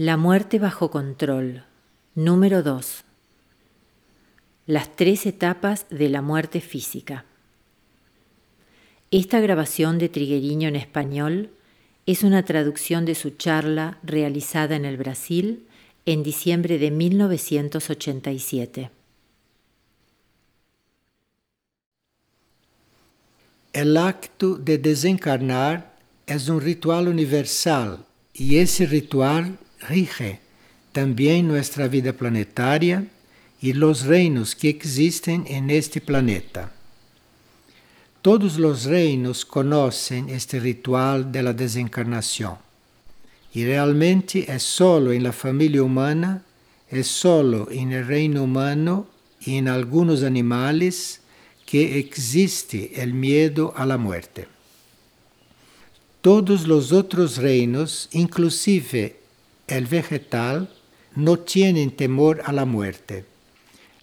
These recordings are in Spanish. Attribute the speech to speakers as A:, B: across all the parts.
A: La muerte bajo control. Número 2. Las tres etapas de la muerte física. Esta grabación de Trigueriño en español es una traducción de su charla realizada en el Brasil en diciembre de 1987.
B: El acto de desencarnar es un ritual universal y ese ritual rige también nuestra vida planetaria y los reinos que existen en este planeta. Todos los reinos conocen este ritual de la desencarnación y realmente es solo en la familia humana, es solo en el reino humano y en algunos animales que existe el miedo a la muerte. Todos los otros reinos, inclusive el vegetal, no tienen temor a la muerte.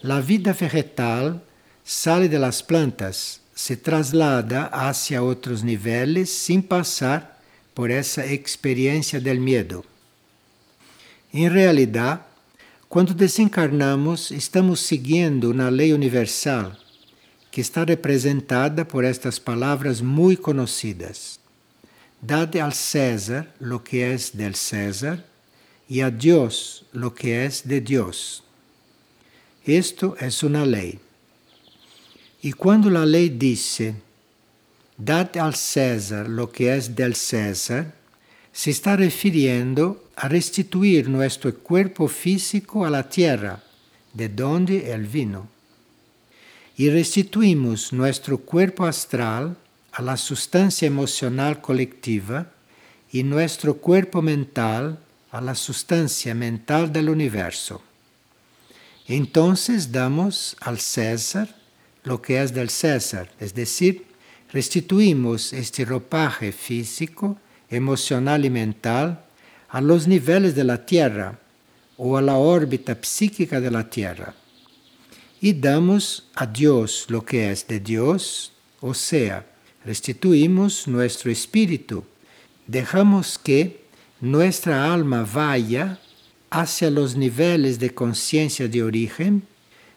B: La vida vegetal sale de las plantas, se traslada hacia otros niveles sin pasar por esa experiencia del miedo. En realidad, cuando desencarnamos, estamos siguiendo una ley universal que está representada por estas palabras muy conocidas. Dade al César lo que es del César y a Dios lo que es de Dios. Esto es una ley. Y cuando la ley dice, date al César lo que es del César, se está refiriendo a restituir nuestro cuerpo físico a la tierra, de donde él vino. Y restituimos nuestro cuerpo astral a la sustancia emocional colectiva y nuestro cuerpo mental la sustancia mental del universo. Entonces damos al César lo que es del César, es decir, restituimos este ropaje físico, emocional y mental a los niveles de la Tierra o a la órbita psíquica de la Tierra. Y damos a Dios lo que es de Dios, o sea, restituimos nuestro espíritu, dejamos que nuestra alma vaya hacia los niveles de conciencia de origen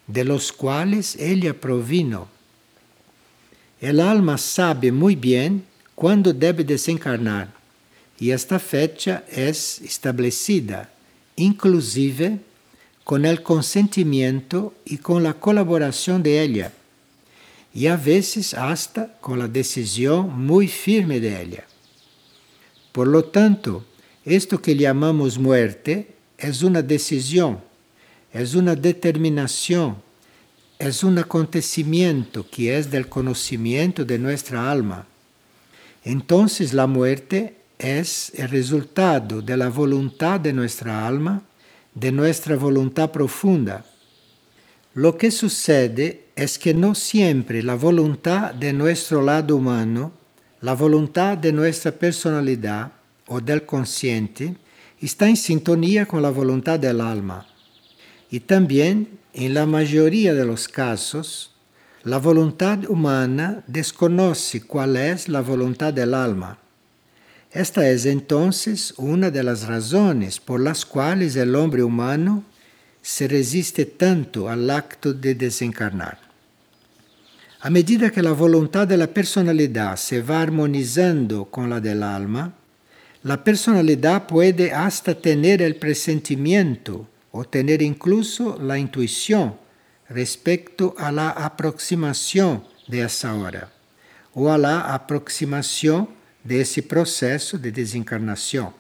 B: de los cuales ella provino. El alma sabe muy bien cuándo debe desencarnar y esta fecha es establecida, inclusive con el consentimiento y con la colaboración de ella, y a veces hasta con la decisión muy firme de ella. Por lo tanto, esto que llamamos muerte es una decisión, es una determinación, es un acontecimiento que es del conocimiento de nuestra alma. Entonces la muerte es el resultado de la voluntad de nuestra alma, de nuestra voluntad profunda. Lo que sucede es que no siempre la voluntad de nuestro lado humano, la voluntad de nuestra personalidad, ou del consciente está em sintonia com a vontade del alma. E também, em la maioria de los casos, la vontade humana desconoce qual é a vontade del alma. Esta é entonces uma das razões por las quais o homem humano se resiste tanto al acto de desencarnar. A medida que la de la personalidade se va com con la dell'alma, la personalidad puede hasta tener el presentimiento o tener incluso la intuición respecto a la aproximación de esa hora o a la aproximación de ese proceso de desencarnación.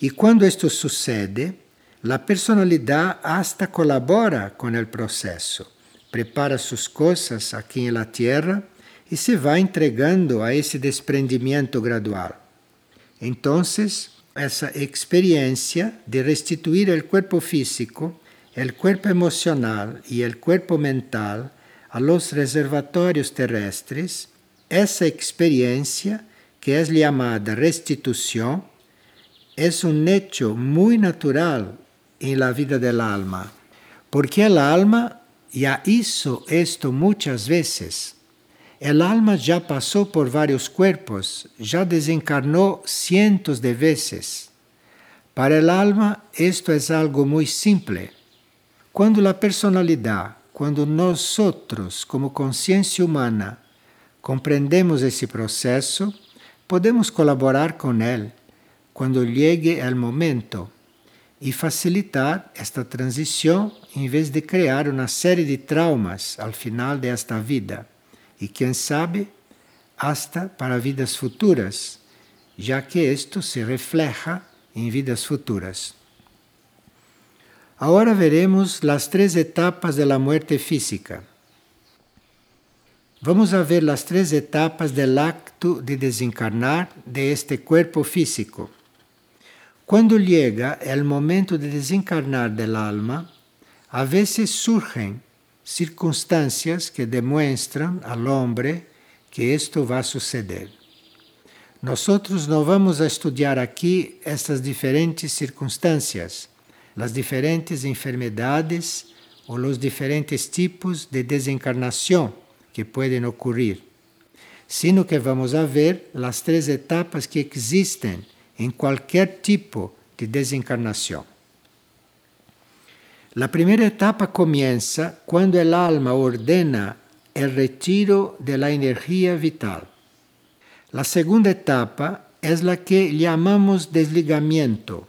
B: Y cuando esto sucede, la personalidad hasta colabora con el proceso, prepara sus cosas aquí en la tierra y se va entregando a ese desprendimiento gradual. Entonces, esa experiencia de restituir el cuerpo físico, el cuerpo emocional y el cuerpo mental a los reservatorios terrestres, esa experiencia que es llamada restitución, es un hecho muy natural en la vida del alma, porque el alma ya hizo esto muchas veces. O alma já passou por vários corpos, já desencarnou cientos de vezes. Para o alma, isto é algo muito simples. Quando a personalidade, quando nós outros, como consciência humana, compreendemos esse processo, podemos colaborar com ele quando chegue ao momento e facilitar esta transição em vez de criar uma série de traumas ao final desta vida y quién sabe hasta para vidas futuras, ya que esto se refleja en vidas futuras. Ahora veremos las tres etapas de la muerte física. Vamos a ver las tres etapas del acto de desencarnar de este cuerpo físico. Cuando llega el momento de desencarnar del alma, a veces surgen circunstâncias que demonstram ao homem que isto vai suceder. Nós outros não vamos estudar aqui estas diferentes circunstâncias, as diferentes enfermidades ou os diferentes tipos de desencarnação que podem ocorrer, sino que vamos ver as três etapas que existem em qualquer tipo de desencarnação. La primera etapa comienza cuando el alma ordena el retiro de la energía vital. La segunda etapa es la que llamamos desligamiento.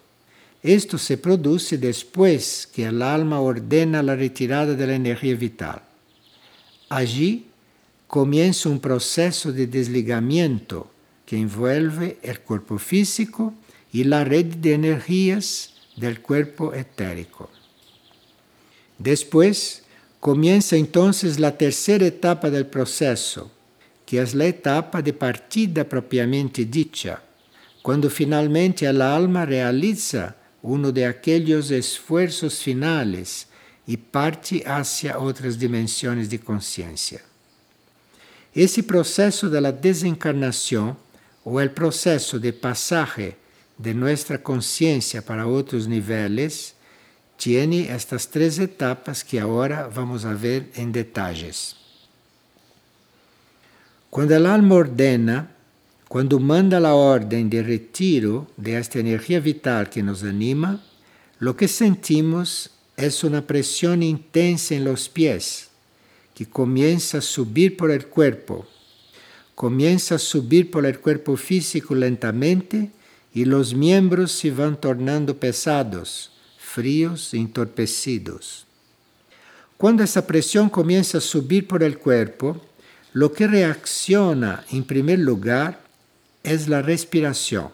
B: Esto se produce después que el alma ordena la retirada de la energía vital. Allí comienza un proceso de desligamiento que envuelve el cuerpo físico y la red de energías del cuerpo etérico. Después comienza entonces la tercera etapa del proceso, que es la etapa de partida propiamente dicha, cuando finalmente el alma realiza uno de aquellos esfuerzos finales y parte hacia otras dimensiones de conciencia. Esse processo da desencarnação ou o processo de passagem de nossa consciência para outros níveis tem estas três etapas que agora vamos a ver em detalhes. Quando a alma ordena, quando manda a ordem de retiro de esta energia vital que nos anima, lo que sentimos é uma pressão intensa em los pies que comienza a subir por el cuerpo. Comienza a subir por el cuerpo físico lentamente y los miembros se van tornando pesados, fríos e entorpecidos. Cuando esa presión comienza a subir por el cuerpo, lo que reacciona en primer lugar es la respiración,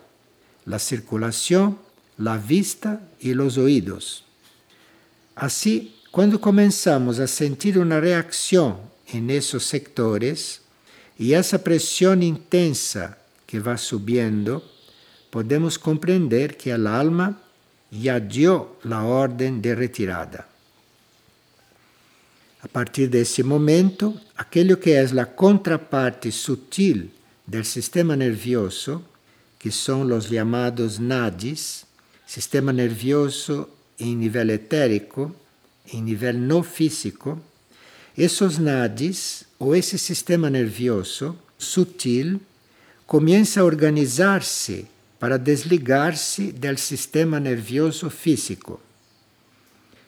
B: la circulación, la vista y los oídos. Así, quando começamos a sentir uma reação em esses sectores e essa pressão intensa que vai subindo, podemos compreender que a alma já deu a ordem de retirada. A partir desse momento, aquilo que é a contraparte sutil do sistema nervioso, que são os chamados nadis, sistema nervioso em nível etérico, em nível não físico, esses nadis ou esse sistema nervioso sutil começa a organizar-se para desligar-se do sistema nervioso físico.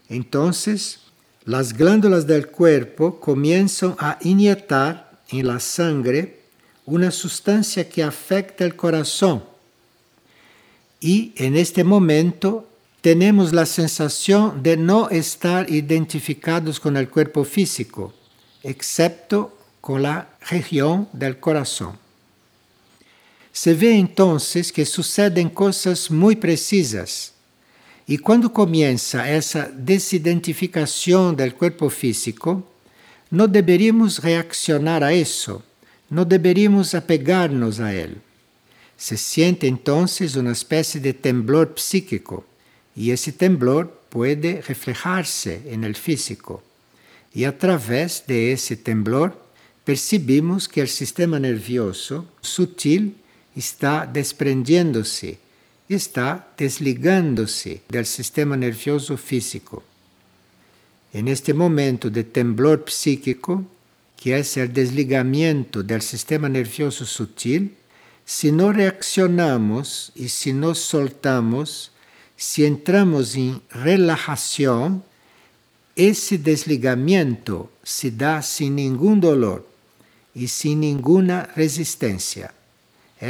B: Então, as glândulas do corpo começam a inyectar em la sangre uma substância que afeta o coração. E, en este momento, tenemos la sensación de no estar identificados con el cuerpo físico, excepto con la región del corazón. Se vê então que sucedem coisas muito precisas. E quando começa essa desidentificação do corpo físico, não deveríamos reaccionar a isso, não deveríamos apegar-nos a ele. Se sente então uma espécie de temblor psíquico, e esse temblor pode reflejar-se no físico. E através de esse temblor, percebemos que o sistema nervioso sutil está desprendiéndose, está desligándose del sistema nervioso físico. En este momento de temblor psíquico, que es el desligamiento del sistema nervioso sutil, si no reaccionamos y si no soltamos, si entramos en relajación, ese desligamiento se da sin ningún dolor y sin ninguna resistencia.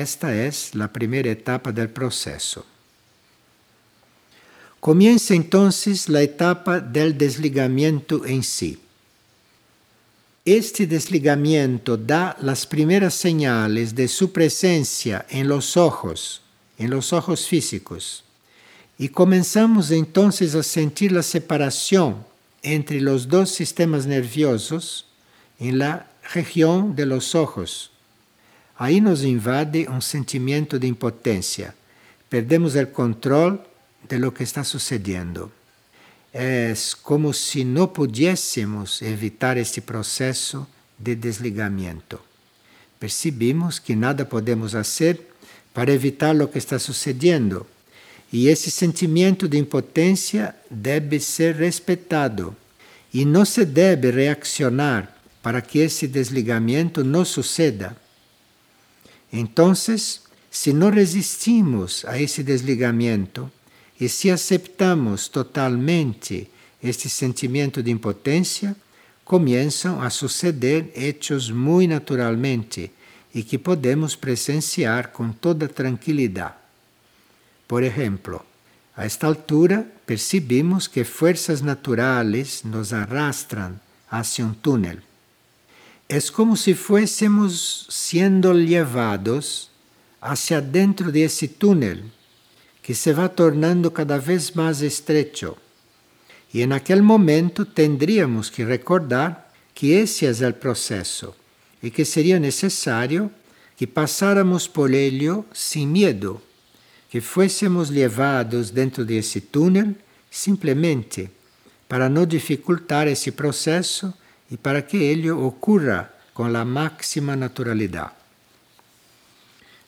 B: Esta es la primera etapa del proceso. Comienza entonces la etapa del desligamiento en sí. Este desligamiento da las primeras señales de su presencia en los ojos, en los ojos físicos. Y comenzamos entonces a sentir la separación entre los dos sistemas nerviosos en la región de los ojos. Ahí nos invade un sentimiento de impotencia. Perdemos el control de lo que está sucediendo. Es como si no pudiésemos evitar este proceso de desligamiento. Percibimos que nada podemos hacer para evitar lo que está sucediendo e esse sentimento de impotência deve ser respeitado e não se deve reaccionar para que esse desligamento não suceda. Então, se não resistimos a esse desligamento e se aceitamos totalmente este sentimento de impotência, começam a suceder hechos muito naturalmente e que podemos presenciar com toda tranquilidade. Por ejemplo, a esta altura percibimos que fuerzas naturales nos arrastran hacia un túnel. É como se fôssemos sendo levados hacia dentro desse túnel que se vai tornando cada vez mais estreito. E naquele momento tendríamos que recordar que esse é o processo e que seria necessário que passáramos por ele sem medo, que fôssemos levados dentro desse túnel simplesmente para não dificultar esse processo e para que ele ocorra com a máxima naturalidade.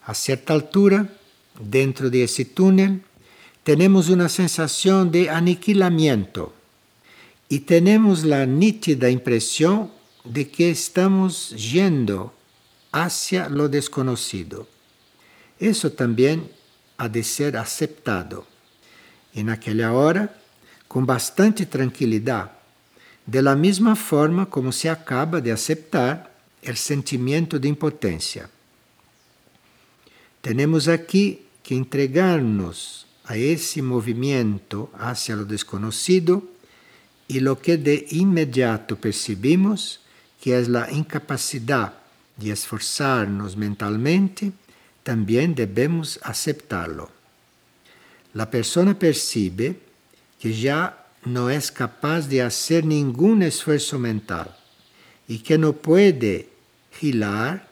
B: A certa altura, dentro desse túnel, temos uma sensação de aniquilamento e temos a nítida impressão de que estamos yendo hacia lo desconocido. Isso também ha de ser aceptado. E naquela hora, com bastante tranquilidade, de la mesma forma como se acaba de aceptar o sentimento de impotência. Temos aqui que entregar-nos a esse movimento hacia lo desconocido e lo que de inmediato percibimos que é a incapacidade de esforçar-nos mentalmente también debemos aceptarlo. La persona percibe que ya no es capaz de hacer ningún esfuerzo mental y que no puede girar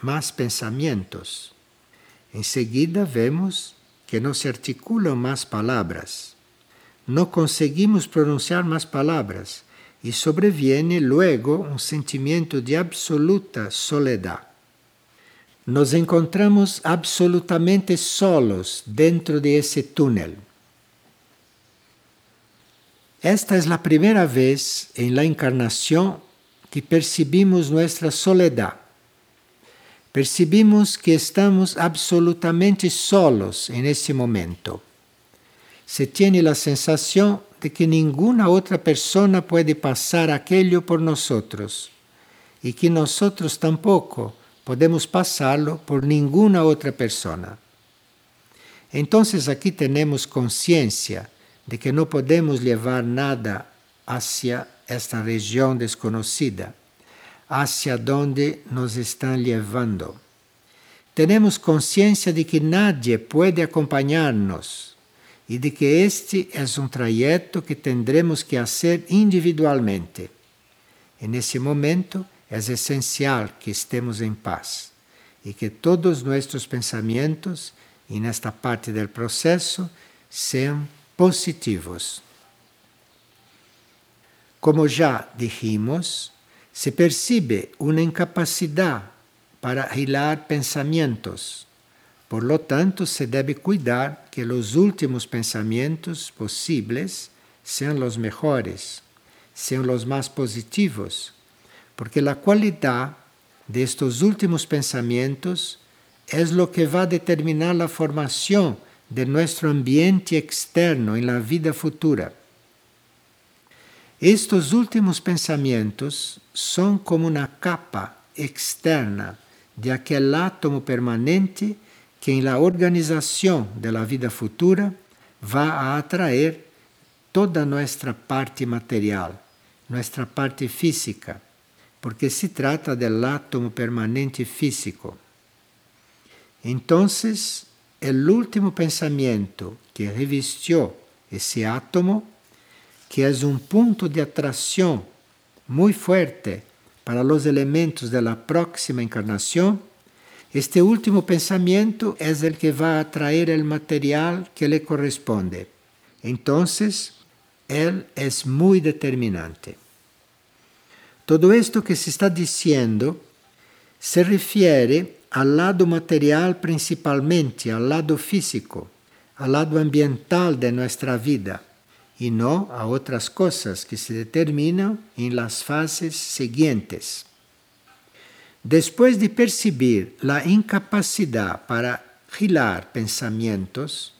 B: más pensamientos. Enseguida vemos que no se articulan más palabras. No conseguimos pronunciar más palabras y sobreviene luego un sentimiento de absoluta soledad nos encontramos absolutamente solos dentro de ese túnel. Esta es la primera vez en la encarnación que percibimos nuestra soledad. Percibimos que estamos absolutamente solos en ese momento. Se tiene la sensación de que ninguna otra persona puede pasar aquello por nosotros y que nosotros tampoco podemos pasarlo por ninguna otra persona. Entonces aquí tenemos conciencia de que no podemos llevar nada hacia esta región desconocida, hacia donde nos están llevando. Tenemos conciencia de que nadie puede acompañarnos y de que este es un trayecto que tendremos que hacer individualmente. En ese momento, é essencial que estemos em paz e que todos nossos pensamentos, e nesta parte do processo, sejam positivos. Como já dijimos, se percibe uma incapacidade para hilar pensamentos. Por lo tanto, se deve cuidar que os últimos pensamentos possíveis sejam os melhores, sejam os mais positivos porque la cualidad de estos últimos pensamientos es lo que va a determinar la formación de nuestro ambiente externo en la vida futura. Estos últimos pensamientos son como una capa externa de aquel átomo permanente que en la organización de la vida futura va a atraer toda nuestra parte material, nuestra parte física, porque se trata del átomo permanente físico. Entonces, el último pensamiento que revistió ese átomo, que es un punto de atracción muy fuerte para los elementos de la próxima encarnación, este último pensamiento es el que va a atraer el material que le corresponde. Entonces, él es muy determinante. Todo esto que se está diciendo se refiere al lado material principalmente, al lado físico, al lado ambiental de nuestra vida y no a otras cosas que se determinan en las fases siguientes. Después de percibir la incapacidad para gilar pensamientos,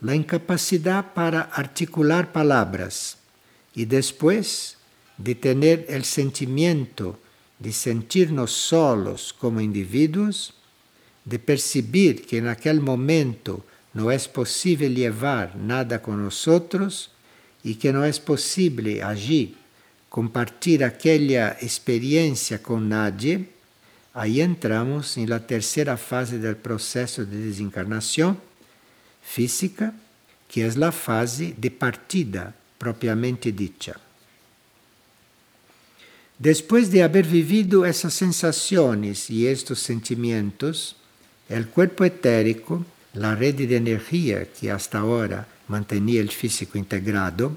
B: la incapacidad para articular palabras y después de tener el sentimiento de sentir-nos solos como indivíduos, de perceber que naquele momento não é possível levar nada com outros e que não é possível agir, compartilhar aquela experiência com nadie, aí entramos na terceira fase do processo de desencarnação física, que é a fase de partida propriamente dita. Después de haber vivido esas sensaciones y estos sentimientos, el cuerpo etérico, la red de energía que hasta ahora mantenía el físico integrado,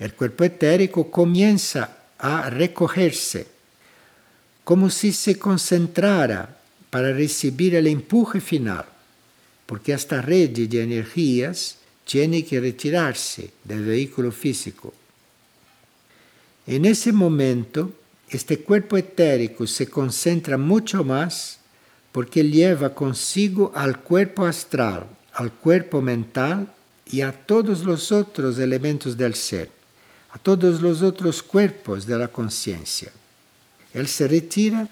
B: el cuerpo etérico comienza a recogerse, como si se concentrara para recibir el empuje final, porque esta red de energías tiene que retirarse del vehículo físico en ese momento, este cuerpo etérico se concentra mucho más porque lleva consigo al cuerpo astral, al cuerpo mental y a todos los otros elementos del ser, a todos los otros cuerpos de la conciencia. Él se retira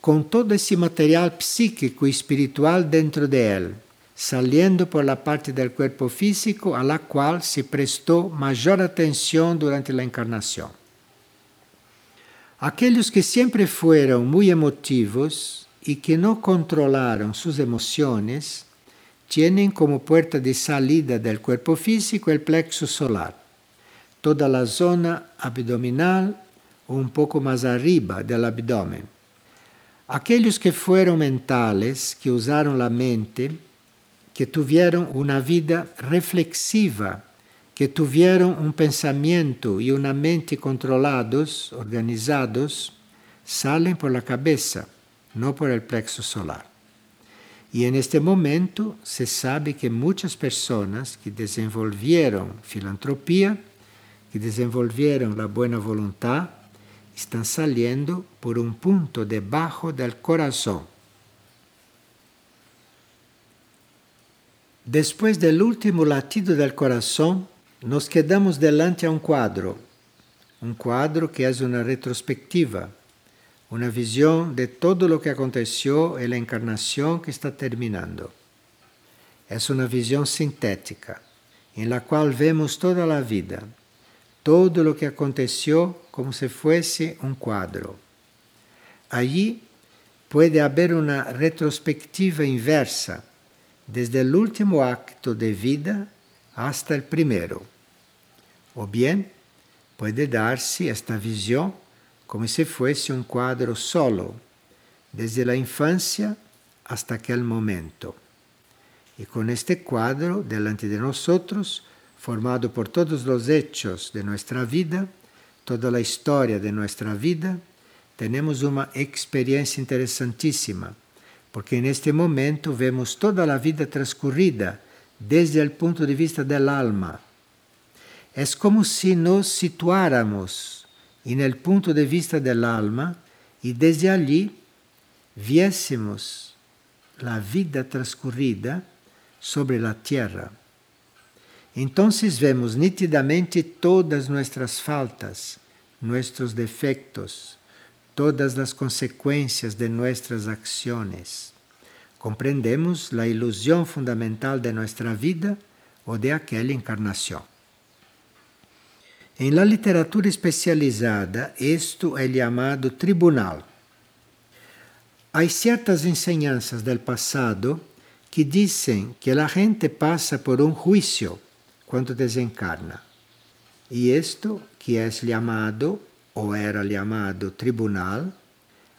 B: con todo ese material psíquico y espiritual dentro de él, saliendo por la parte del cuerpo físico a la cual se prestó mayor atención durante la encarnación. Aquellos que siempre fueron muy emotivos y que no controlaron sus emociones, tienen como puerta de salida del cuerpo físico el plexo solar, toda la zona abdominal o un poco más arriba del abdomen. Aquellos que fueron mentales, que usaron la mente, que tuvieron una vida reflexiva que tuvieron un pensamiento y una mente controlados, organizados, salen por la cabeza, no por el plexo solar. Y en este momento se sabe que muchas personas que desenvolvieron filantropía, que desenvolvieron la buena voluntad, están saliendo por un punto debajo del corazón. Después del último latido del corazón, nos quedamos delante a um quadro, um quadro que é uma retrospectiva, uma visão de todo o que aconteceu e a encarnação que está terminando. É uma visão sintética, em la qual vemos toda a vida, todo o que aconteceu como se fosse um quadro. Allí pode haver uma retrospectiva inversa, desde o último acto de vida hasta el primero. O bien puede darse esta visión como si fuese un cuadro solo, desde la infancia hasta aquel momento. Y con este cuadro delante de nosotros, formado por todos los hechos de nuestra vida, toda la historia de nuestra vida, tenemos una experiencia interesantísima, porque en este momento vemos toda la vida transcurrida desde el punto de vista del alma. Es como si nos situáramos en el punto de vista del alma y desde allí viésemos la vida transcurrida sobre la tierra. Entonces vemos nítidamente todas nuestras faltas, nuestros defectos, todas las consecuencias de nuestras acciones comprendemos a ilusão fundamental de nossa vida ou de aquela encarnação. Em la literatura especializada, isto é chamado tribunal. Há certas enseñanzas del passado que dizem que a gente passa por um juicio quando desencarna. E isto, que é chamado ou era chamado tribunal,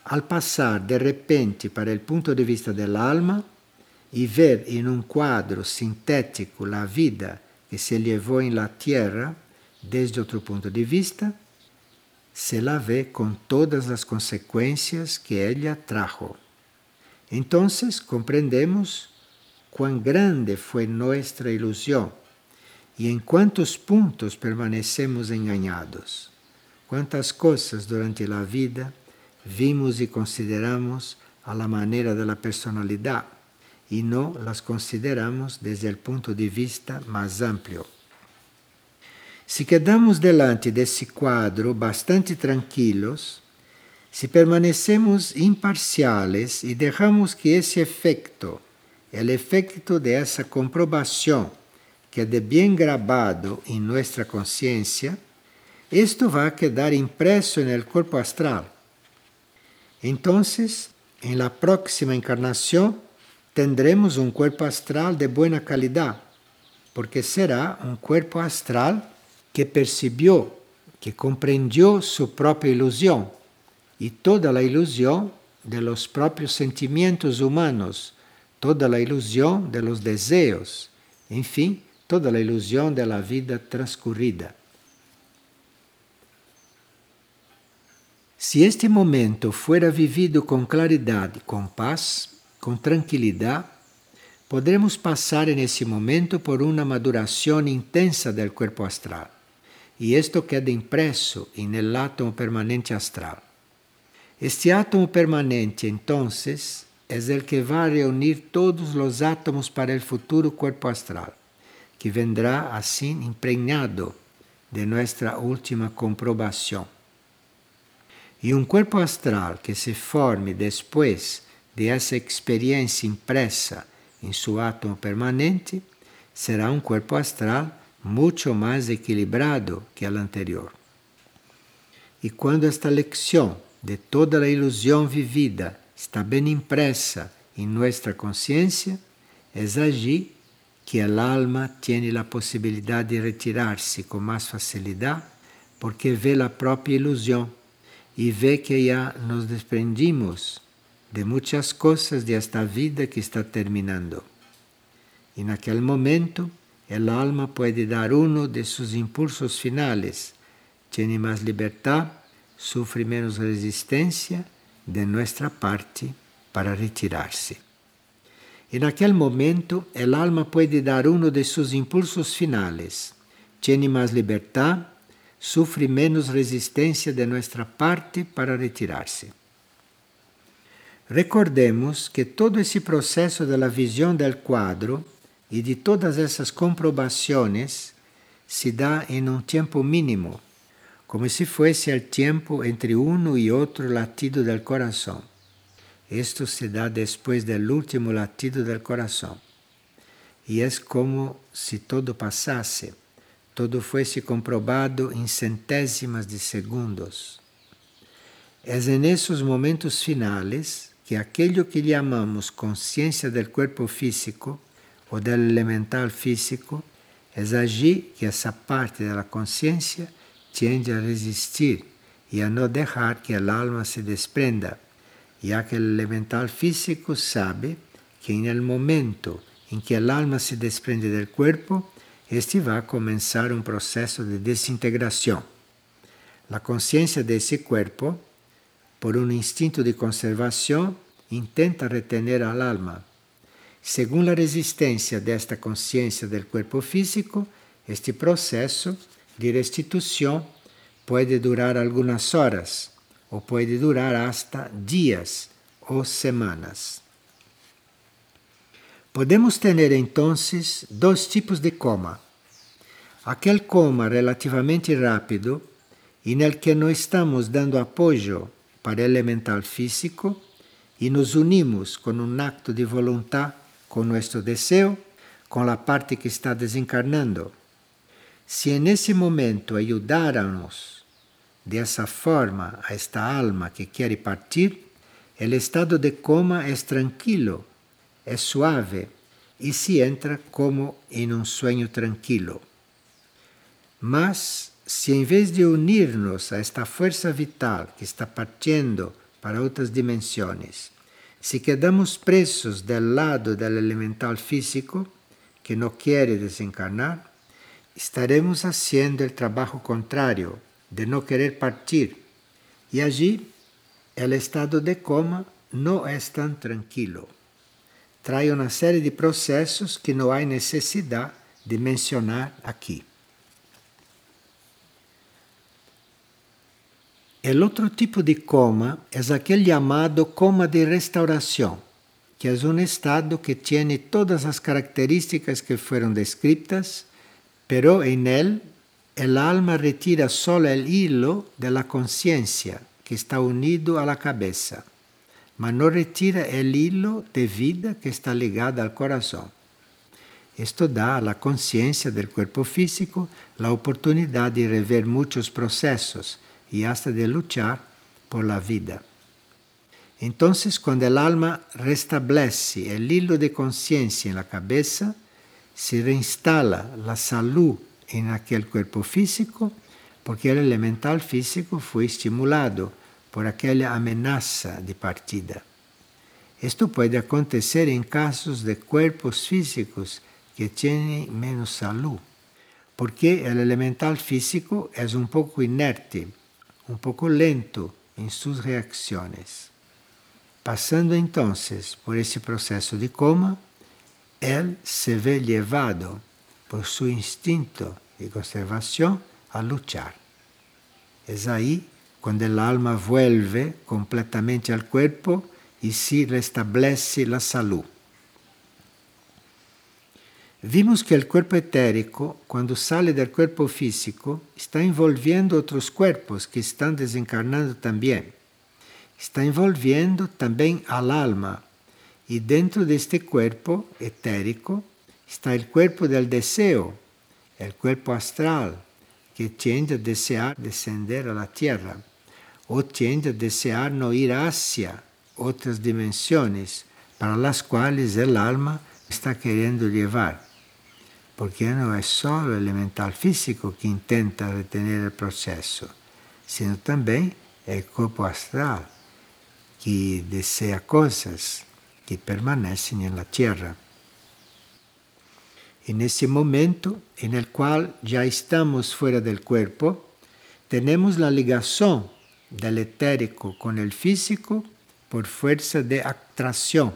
B: al passar de repente para o punto de vista dell'alma e ver em un quadro sintético la vida que se levou em la tierra desde outro ponto de vista, se la vê com todas as consequências que ella trajo. Então, compreendemos quão grande foi nossa ilusão e em quantos pontos permanecemos enganados. Quantas coisas durante a vida vimos y consideramos a la manera de la personalidad y no las consideramos desde el punto de vista más amplio. Si quedamos delante de ese cuadro bastante tranquilos, si permanecemos imparciales y dejamos que ese efecto, el efecto de esa comprobación, quede bien grabado en nuestra conciencia, esto va a quedar impreso en el cuerpo astral. Entonces, en la próxima encarnación, tendremos un cuerpo astral de buena calidad, porque será un cuerpo astral que percibió, que comprendió su propia ilusión y toda la ilusión de los propios sentimientos humanos, toda la ilusión de los deseos, en fin, toda la ilusión de la vida transcurrida. Se este momento fora vivido com claridade, com paz, com tranquilidade, podremos passar nesse momento por uma maduração intensa do corpo astral. E isto queda impresso no átomo permanente astral. Este átomo permanente, então, é o que vai reunir todos os átomos para o futuro corpo astral, que vendrá assim impregnado de nossa última comprovação. E um corpo astral que se forme depois de essa experiência impressa em seu átomo permanente será um corpo astral muito mais equilibrado que o anterior. E quando esta lecção de toda a ilusão vivida está bem impressa em nossa consciência, é allí que a alma tem a possibilidade de retirar-se com mais facilidade porque vê a própria ilusão y ve que ya nos desprendimos de muchas cosas de esta vida que está terminando. En aquel momento, el alma puede dar uno de sus impulsos finales, tiene más libertad, sufre menos resistencia de nuestra parte para retirarse. En aquel momento, el alma puede dar uno de sus impulsos finales, tiene más libertad, sufre menos resistencia de nuestra parte para retirarse. Recordemos que todo esse processo da visão do quadro e de todas essas comprobações se dá em um tempo mínimo, como se fosse o tempo entre um e outro latido do coração. Isto se dá depois do último latido do coração. E é como se todo passasse, Tudo foi-se em centésimas de segundos. É nesses momentos finais que aquele que chamamos consciência do corpo físico ou do elemental físico é que essa parte da consciência tende a resistir e a não deixar que a alma se desprenda, já que o elemental físico sabe que no momento em que a alma se desprende do corpo, este vai começar um processo de desintegração. A consciência desse corpo, por um instinto de conservação, intenta retener a alma. Segundo a resistência desta consciência do corpo físico, este processo de restituição pode durar algumas horas ou pode durar hasta dias ou semanas. Podemos ter então dois tipos de coma. Aquele coma relativamente rápido, em que nós estamos dando apoio para o elemental físico e nos unimos com um acto de vontade com nosso desejo, com a parte que está desencarnando. Se nesse momento ajudarmos dessa forma a esta alma que quer partir, o estado de coma é tranquilo es suave y se entra como en un sueño tranquilo. Mas, si en vez de unirnos a esta fuerza vital que está partiendo para otras dimensiones, si quedamos presos del lado del elemental físico, que no quiere desencarnar, estaremos haciendo el trabajo contrario de no querer partir. Y allí el estado de coma no es tan tranquilo. Trae una serie de procesos que no hay necesidad de mencionar aquí. El otro tipo de coma es aquel llamado coma de restauración, que es un estado que tiene todas las características que fueron descritas, pero en él el alma retira solo el hilo de la conciencia que está unido a la cabeza, mas no retira el hilo de vida que está ligado al corazón. Esto da a la conciencia del cuerpo físico la oportunidad de rever muchos procesos y hasta de luchar por la vida. Entonces, cuando el alma restablece el hilo de conciencia en la cabeza, se reinstala la salud en aquel cuerpo físico, porque el elemental físico fue estimulado por aquela ameaça de partida. Isto pode acontecer em casos de corpos físicos que têm menos saúde, porque o elemental físico é um pouco inerte, um pouco lento em suas reações. Passando então por esse processo de coma, ele se vê levado por seu instinto de conservação a lutar. É aí cuando el alma vuelve completamente al cuerpo y se restablece la salud. Vimos que el cuerpo etérico, cuando sale del cuerpo físico, está envolviendo otros cuerpos que están desencarnando también. Está envolviendo también al alma. Y dentro de este cuerpo etérico está el cuerpo del deseo, el cuerpo astral, que tiende a desear descender a la tierra, o tiende a desear no ir hacia otras dimensiones para las cuales el alma está queriendo llevar porque no es solo el elemental físico que intenta retener el proceso, sino también el cuerpo astral que desea cosas que permanecen en la tierra. En ese momento en el ya estamos fuera del cuerpo, tenemos la ligación del etérico con el físico por fuerza de atracción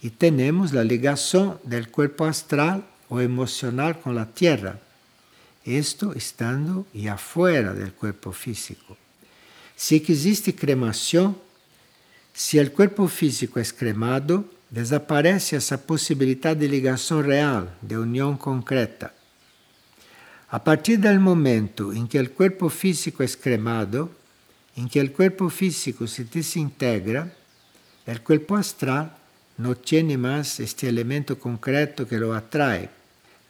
B: y tenemos la ligación del cuerpo astral o emocional con la tierra, esto estando ya fuera del cuerpo físico. Si existe cremación, si el cuerpo físico es cremado, desaparece esa posibilidad de ligación real, de unión concreta. A partir del momento en que el cuerpo físico es cremado, en que el cuerpo físico se desintegra, el cuerpo astral no tiene más este elemento concreto que lo atrae,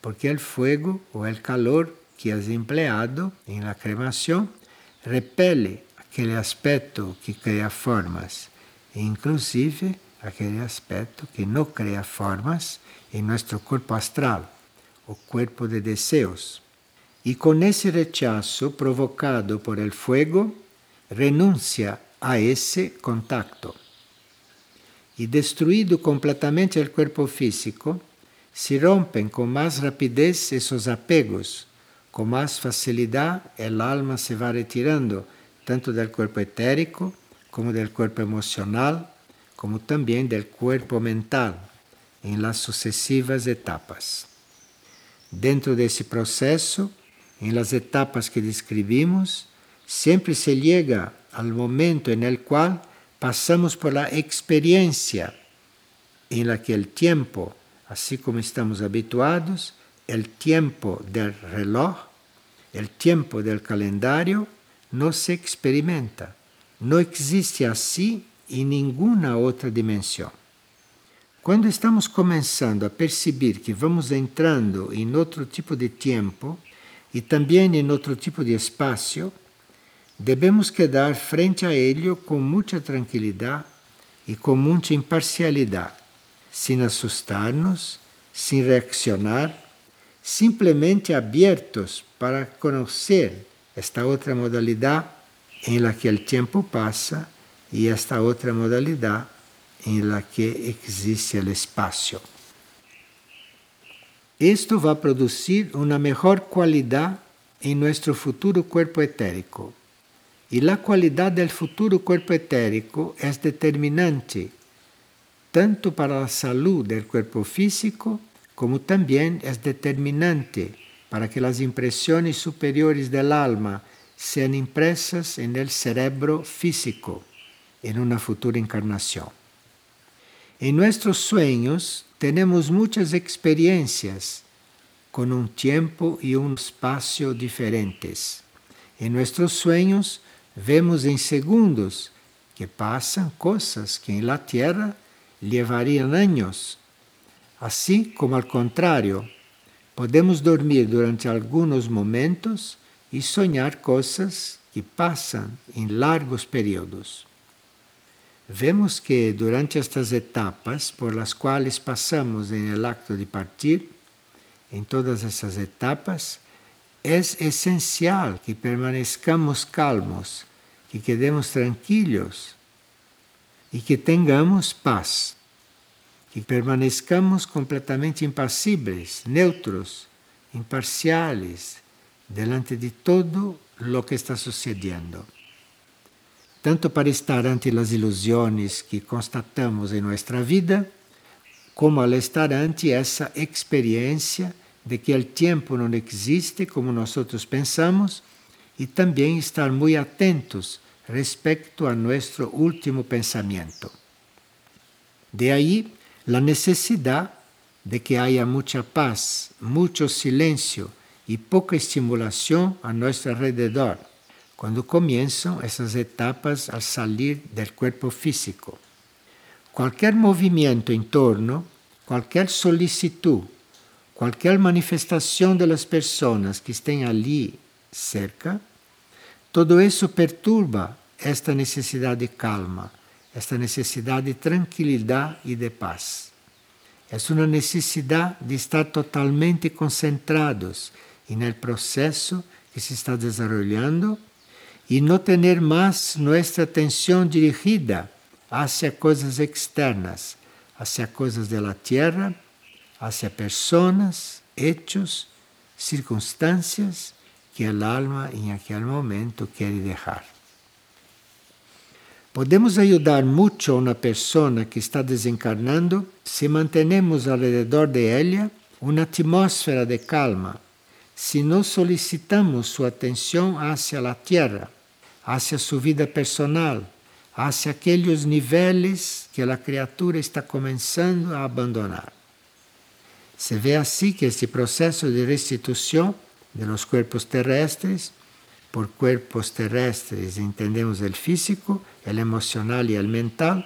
B: porque el fuego o calor que has empleado en la cremación repele aquel aspecto que crea formas, e inclusive aquel aspecto que no crea formas en nuestro cuerpo astral o cuerpo de deseos. Y con ese rechazo provocado por el fuego, renuncia a ese contacto. Y destruido completamente el cuerpo físico, se rompen con más rapidez esos apegos, con más facilidad el alma se va retirando tanto del cuerpo etérico como del cuerpo emocional, como también del cuerpo mental en las sucesivas etapas. Dentro de ese proceso, en las etapas que describimos, siempre se llega al momento en el cual pasamos por la experiencia en la que el tiempo así como estamos habituados, el tiempo del reloj, el tiempo del calendario, no se experimenta. No existe así em nenhuma outra dimensão. Quando estamos começando a perceber que vamos entrando em outro tipo de tempo e também em outro tipo de espaço, devemos quedar frente a ele com muita tranquilidade e com muita imparcialidade, sem assustar-nos, sem reaccionar, simplesmente abertos para conhecer esta outra modalidade em la que o tempo passa e esta outra modalidade em la que existe o espaço. Isto vai produzir uma melhor qualidade em nosso futuro corpo etérico. E a qualidade do futuro corpo etérico é determinante tanto para a saúde do corpo físico como também é determinante para que as impressões superiores do alma sejam impressas no cerebro físico em uma futura encarnação. Em nossos sonhos, temos muitas experiências com um tempo e um espaço diferentes. Em nossos sonhos, vemos em segundos que passam coisas que em la Terra levariam anos. Assim como ao contrário, podemos dormir durante alguns momentos e sonhar coisas que passam em largos períodos. Vemos que durante estas etapas por las quais passamos em el acto de partir, em todas essas etapas, é essencial que permanezcamos calmos, que quedemos tranquilos e que tenhamos paz, que permanezcamos completamente impassíveis, neutros, imparciales, delante de todo lo que está sucedendo. Tanto para estar ante as ilusões que constatamos em nossa vida, como al estar ante essa experiência de que o tempo não existe como nós pensamos e também estar muito atentos respecto a nosso último pensamento. De aí a necessidade de que haya muita paz, muito silêncio e pouca estimulação a nosso alrededor, quando começam essas etapas al salir del corpo físico. Qualquer movimento em torno, qualquer solicitud, qualquer manifestação das pessoas que estão ali cerca, todo isso perturba esta necessidade de calma, esta necessidade de tranquilidade e de paz. É uma necessidade de estar totalmente concentrados no processo que se está desarrollando e não ter mais nossa atenção dirigida hacia coisas externas, hacia coisas da terra, hacia pessoas, hechos, circunstâncias que a alma em aquele momento quer deixar. Podemos ajudar muito a uma pessoa que está desencarnando se mantenemos alrededor de ela uma atmosfera de calma, se não solicitamos sua atenção hacia a terra, hacia sua vida personal, hacia aqueles níveis que a criatura está começando a abandonar. Se vê assim que este processo de restituição de los cuerpos terrestres, por cuerpos terrestres entendemos o físico, o emocional e o mental,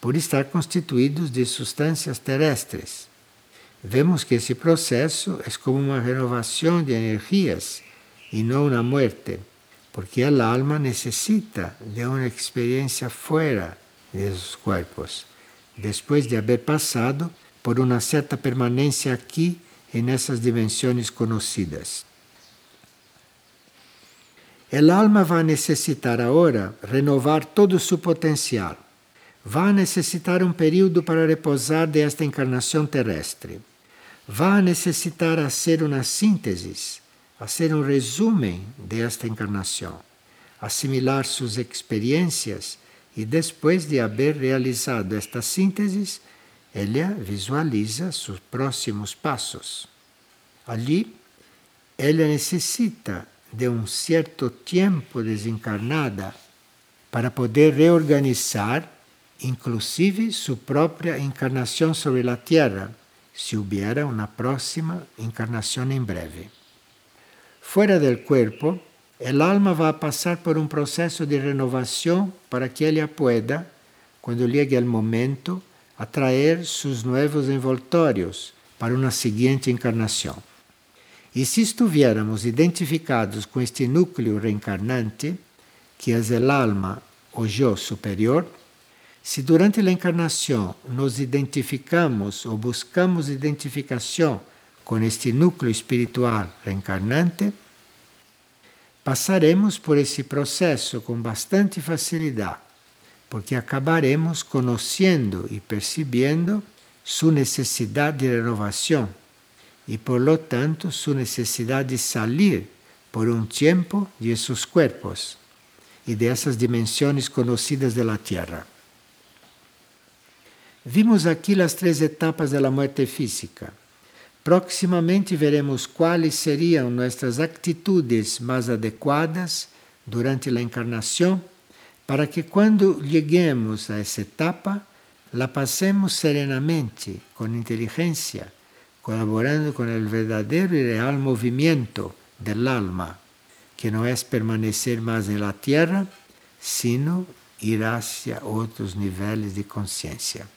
B: por estar constituídos de substâncias terrestres. Vemos que esse processo é como uma renovação de energias e não uma morte, porque a alma necessita de uma experiência fora desses corpos, depois de haver passado por uma certa permanência aqui nessas dimensões conhecidas. El alma vai necessitar agora renovar todo o seu potencial. Vai necessitar um período para repousar desta encarnação terrestre vai necessitar fazer uma síntese, fazer um resumo desta encarnação, assimilar suas experiências e depois de haver realizado esta síntese, ela visualiza seus próximos passos. Ali, ela necessita de um certo tempo desencarnada para poder reorganizar, inclusive, sua própria encarnação sobre a Terra si hubiera una próxima encarnación en breve. Fuera del cuerpo, el alma va a pasar por un proceso de renovación para que ella pueda, cuando llegue el momento, atraer sus nuevos envoltorios para una siguiente encarnación. Y si estuviéramos identificados con este núcleo reencarnante, que es el alma o yo superior, si durante la encarnación nos identificamos o buscamos identificación con este núcleo espiritual reencarnante, pasaremos por esse processo com bastante facilidade, porque acabaremos conhecendo e percebendo sua necessidade de renovação e, por lo tanto, sua necessidade de sair por um tempo de esses corpos e dessas dimensões conhecidas da Terra. Vimos aqui as três etapas da morte física. Proximamente veremos quais seriam nossas atitudes mais adequadas durante a encarnação para que quando cheguemos a essa etapa la passemos serenamente, com inteligência, colaborando com o verdadeiro e real movimento del alma, que não é permanecer mais na terra, sino ir hacia outros níveis de consciência.